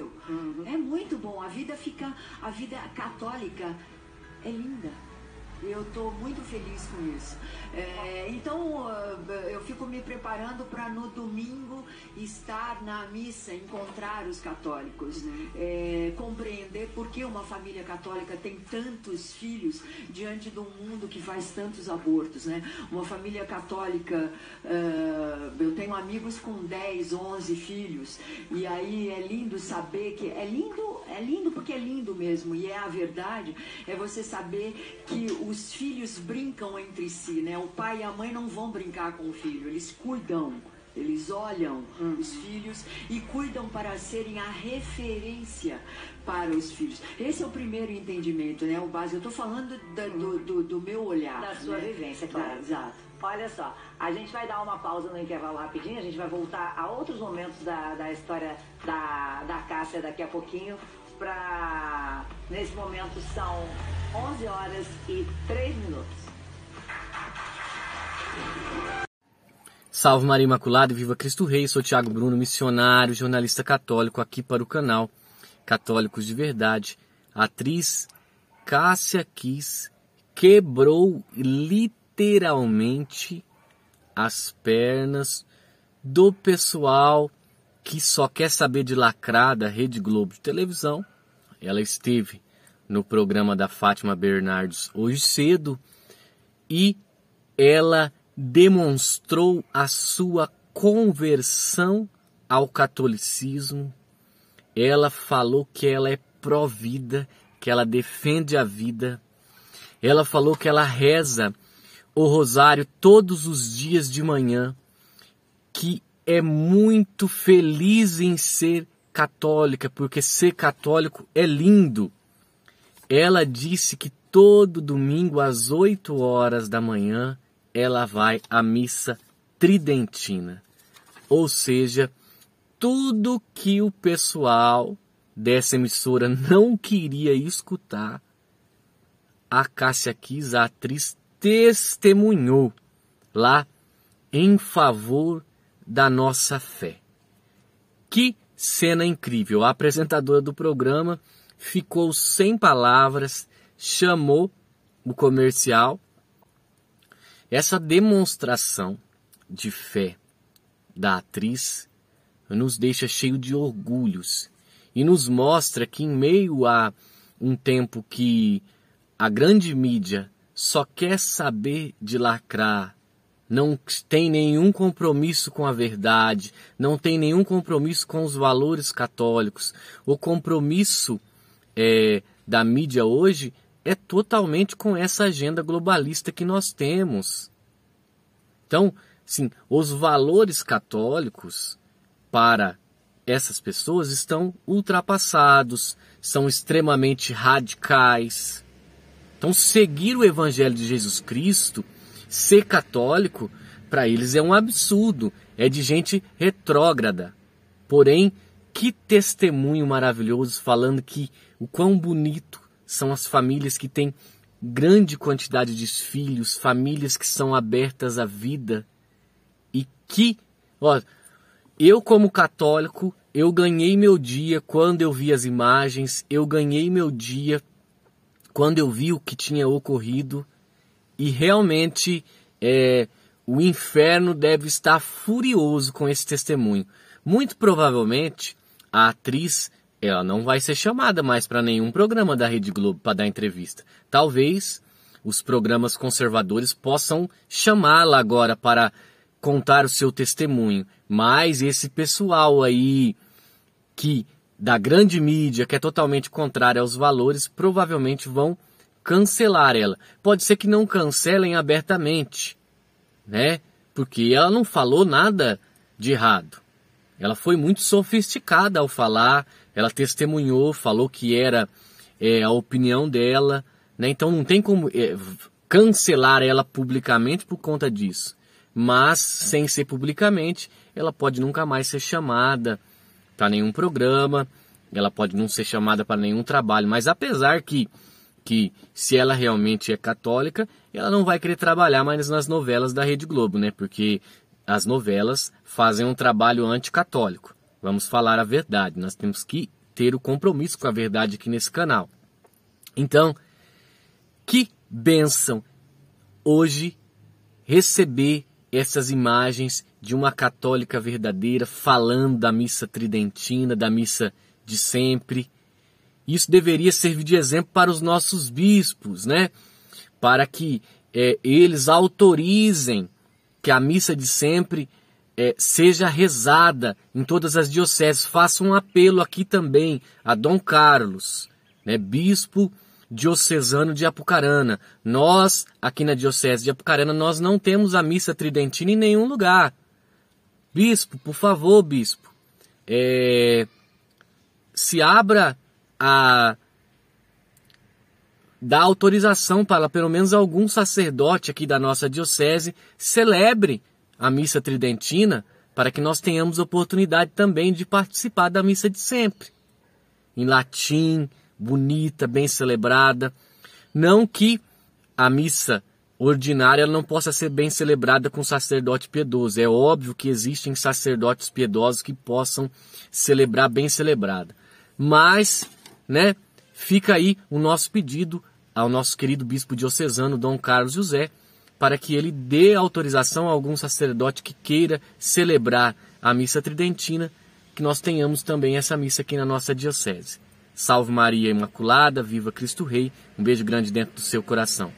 desafio. Uhum. É muito bom. A vida fica, a vida católica é linda. Eu estou muito feliz com isso. É, então, ah, eu fico me preparando para no domingo estar na missa, encontrar os católicos, é, compreender por que uma família católica tem tantos filhos diante de um mundo que faz tantos abortos. Né? Uma família católica, uh, eu tenho amigos com 10, 11 filhos, e aí é lindo saber que. É lindo, é lindo porque é lindo mesmo, e é a verdade, é você saber que os filhos brincam entre si, né? O pai e a mãe não vão brincar com o filho, eles cuidam. Eles olham hum. os filhos e cuidam para serem a referência para os filhos. Esse é o primeiro entendimento, né? O básico. Eu estou falando da, do, do, do, meu olhar. Da sua né? vivência, claro. exato. Olha só, a gente vai dar uma pausa no intervalo rapidinho, a gente vai voltar a outros momentos da, da história da, da Cássia daqui a pouquinho. Pra... Nesse momento são 11 horas e 3 minutos. Salve Maria Imaculada, viva Cristo Rei, sou Tiago Bruno, missionário, jornalista católico aqui para o canal Católicos de Verdade. A atriz Cássia Kiss quebrou literalmente as pernas do pessoal que só quer saber de lacrar da Rede Globo de televisão. Ela esteve no programa da Fátima Bernardes hoje cedo e ela demonstrou a sua conversão ao catolicismo. Ela falou que ela é pró-vida, que ela defende a vida. Ela falou que ela reza o rosário todos os dias de manhã, que é muito feliz em ser católica, porque ser católico é lindo. Ela disse que todo domingo às 8 horas da manhã ela vai à missa tridentina. Ou seja, tudo que o pessoal dessa emissora não queria escutar, a Cássia Kiss, a atriz, testemunhou lá em favor da nossa fé. Que cena incrível! A apresentadora do programa ficou sem palavras, chamou o comercial essa demonstração de fé da atriz nos deixa cheio de orgulhos e nos mostra que, em meio a um tempo que a grande mídia só quer saber de lacrar, não tem nenhum compromisso com a verdade, não tem nenhum compromisso com os valores católicos. O compromisso é, da mídia hoje é totalmente com essa agenda globalista que nós temos. Então, sim, os valores católicos para essas pessoas estão ultrapassados, são extremamente radicais. Então, seguir o Evangelho de Jesus Cristo, ser católico, para eles é um absurdo, é de gente retrógrada. Porém, que testemunho maravilhoso falando que o quão bonito são as famílias que têm grande quantidade de filhos, famílias que são abertas à vida e que, ó, eu como católico, eu ganhei meu dia quando eu vi as imagens, eu ganhei meu dia quando eu vi o que tinha ocorrido e realmente é, o inferno deve estar furioso com esse testemunho. Muito provavelmente a atriz ela não vai ser chamada mais para nenhum programa da Rede Globo para dar entrevista. Talvez os programas conservadores possam chamá-la agora para contar o seu testemunho, mas esse pessoal aí que da grande mídia, que é totalmente contrária aos valores, provavelmente vão cancelar ela. Pode ser que não cancelem abertamente, né? Porque ela não falou nada de errado. Ela foi muito sofisticada ao falar, ela testemunhou, falou que era é, a opinião dela, né? Então não tem como é, cancelar ela publicamente por conta disso. Mas sem ser publicamente, ela pode nunca mais ser chamada para nenhum programa, ela pode não ser chamada para nenhum trabalho. Mas apesar que que se ela realmente é católica, ela não vai querer trabalhar mais nas novelas da Rede Globo, né? Porque as novelas fazem um trabalho anticatólico. Vamos falar a verdade, nós temos que ter o compromisso com a verdade aqui nesse canal. Então, que bênção hoje receber essas imagens de uma católica verdadeira falando da missa tridentina, da missa de sempre. Isso deveria servir de exemplo para os nossos bispos, né? Para que é, eles autorizem que a missa de sempre é, seja rezada em todas as dioceses. Faça um apelo aqui também a Dom Carlos, né, bispo diocesano de Apucarana. Nós, aqui na diocese de Apucarana, nós não temos a missa tridentina em nenhum lugar. Bispo, por favor, bispo, é, se abra a dar autorização para pelo menos algum sacerdote aqui da nossa diocese celebre a missa tridentina para que nós tenhamos oportunidade também de participar da missa de sempre. Em latim, bonita, bem celebrada. Não que a missa ordinária não possa ser bem celebrada com sacerdote piedoso. É óbvio que existem sacerdotes piedosos que possam celebrar bem celebrada. Mas, né, fica aí o nosso pedido ao nosso querido bispo diocesano Dom Carlos José para que ele dê autorização a algum sacerdote que queira celebrar a missa tridentina, que nós tenhamos também essa missa aqui na nossa diocese. Salve Maria Imaculada, viva Cristo Rei. Um beijo grande dentro do seu coração.